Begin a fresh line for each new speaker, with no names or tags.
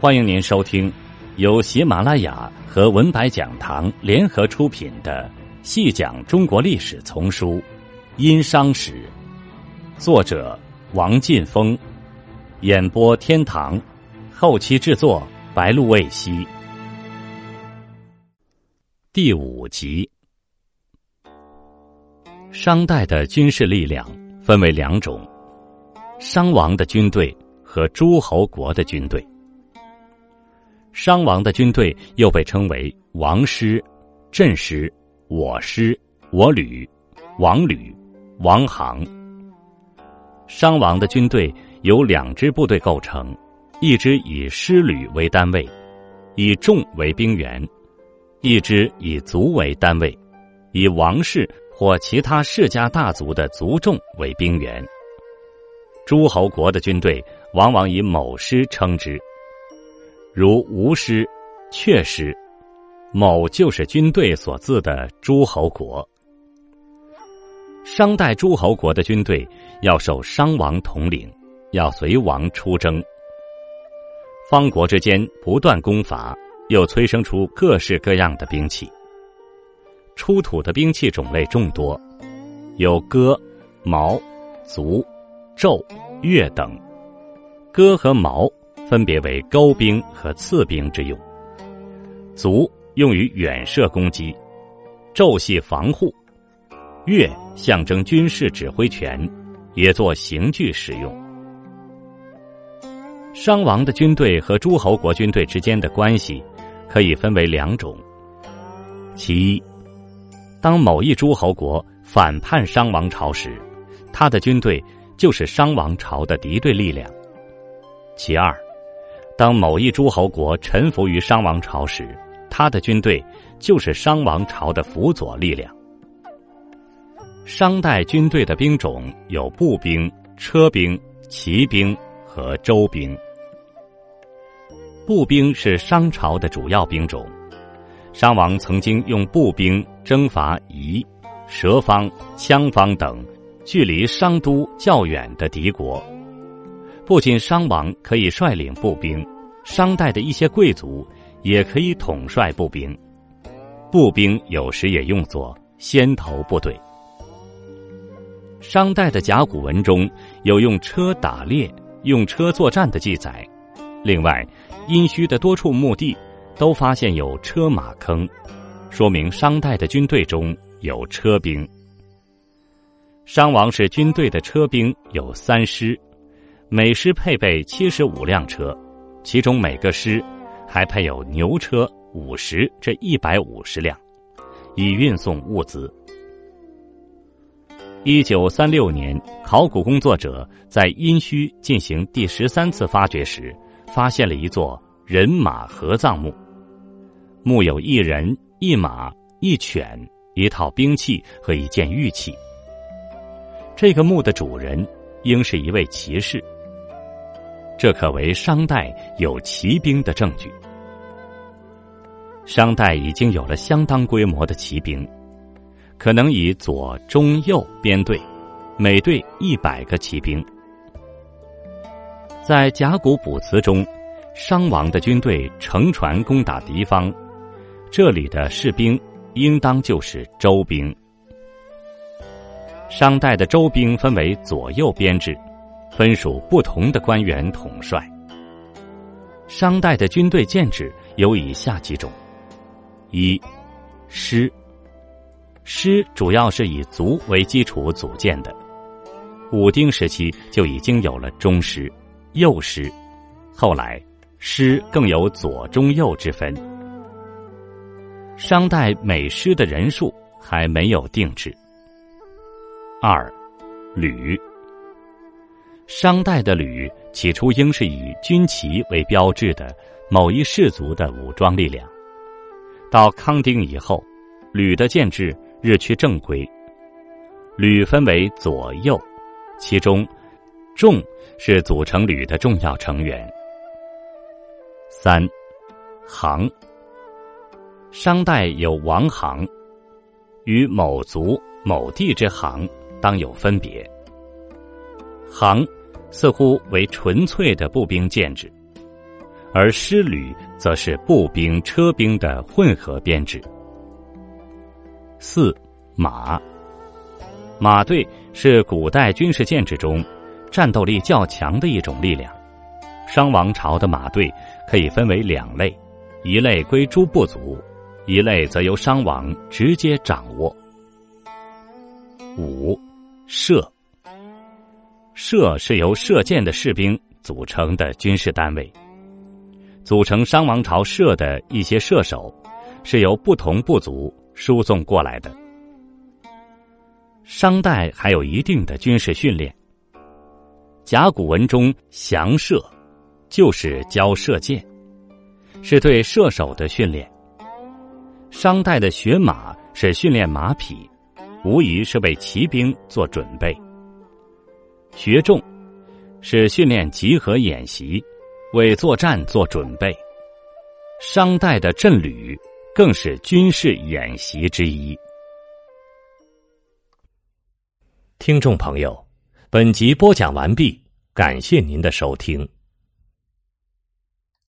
欢迎您收听由喜马拉雅和文白讲堂联合出品的《细讲中国历史丛书·殷商史》，作者王劲峰，演播天堂，后期制作白露未晞。第五集，商代的军事力量分为两种：商王的军队和诸侯国的军队。商王的军队又被称为王师、镇师、我师、我旅、王旅、王行。商王的军队由两支部队构成，一支以师旅为单位，以众为兵员；一支以族为单位，以王室或其他世家大族的族众为兵员。诸侯国的军队往往以某师称之。如吴师、阙师，某就是军队所自的诸侯国。商代诸侯国的军队要受商王统领，要随王出征。方国之间不断攻伐，又催生出各式各样的兵器。出土的兵器种类众多，有戈、矛、卒、胄、钺等。戈和矛。分别为钩兵和刺兵之用，卒用于远射攻击，胄系防护，钺象征军事指挥权，也作刑具使用。商王的军队和诸侯国军队之间的关系可以分为两种：其一，当某一诸侯国反叛商王朝时，他的军队就是商王朝的敌对力量；其二。当某一诸侯国臣服于商王朝时，他的军队就是商王朝的辅佐力量。商代军队的兵种有步兵、车兵、骑兵和周兵。步兵是商朝的主要兵种，商王曾经用步兵征伐夷、蛇方、羌方等距离商都较远的敌国。不仅商王可以率领步兵，商代的一些贵族也可以统帅步兵。步兵有时也用作先头部队。商代的甲骨文中有用车打猎、用车作战的记载。另外，殷墟的多处墓地都发现有车马坑，说明商代的军队中有车兵。商王是军队的车兵有三师。每师配备七十五辆车，其中每个师还配有牛车五十至一百五十辆，以运送物资。一九三六年，考古工作者在殷墟进行第十三次发掘时，发现了一座人马合葬墓，墓有一人、一马、一犬、一套兵器和一件玉器。这个墓的主人应是一位骑士。这可为商代有骑兵的证据。商代已经有了相当规模的骑兵，可能以左、中、右编队，每队一百个骑兵。在甲骨卜辞中，商王的军队乘船攻打敌方，这里的士兵应当就是周兵。商代的周兵分为左右编制。分属不同的官员统帅。商代的军队建制有以下几种：一、师。师主要是以族为基础组建的。武丁时期就已经有了中师、右师，后来师更有左、中、右之分。商代每师的人数还没有定制。二、旅。商代的旅起初应是以军旗为标志的某一氏族的武装力量，到康丁以后，旅的建制日趋正规。旅分为左右，其中众是组成旅的重要成员。三行，商代有王行，与某族某地之行当有分别。行。似乎为纯粹的步兵建制，而师旅则是步兵、车兵的混合编制。四马，马队是古代军事建制中战斗力较强的一种力量。商王朝的马队可以分为两类，一类归诸部族，一类则由商王直接掌握。五射，射是由射箭的士兵组成的军事单位。组成商王朝射的一些射手，是由不同部族输送过来的。商代还有一定的军事训练。甲骨文中“降射”就是教射箭，是对射手的训练。商代的学马是训练马匹，无疑是为骑兵做准备。学众是训练集合演习。为作战做准备，商代的阵旅更是军事演习之一。听众朋友，本集播讲完毕，感谢您的收听。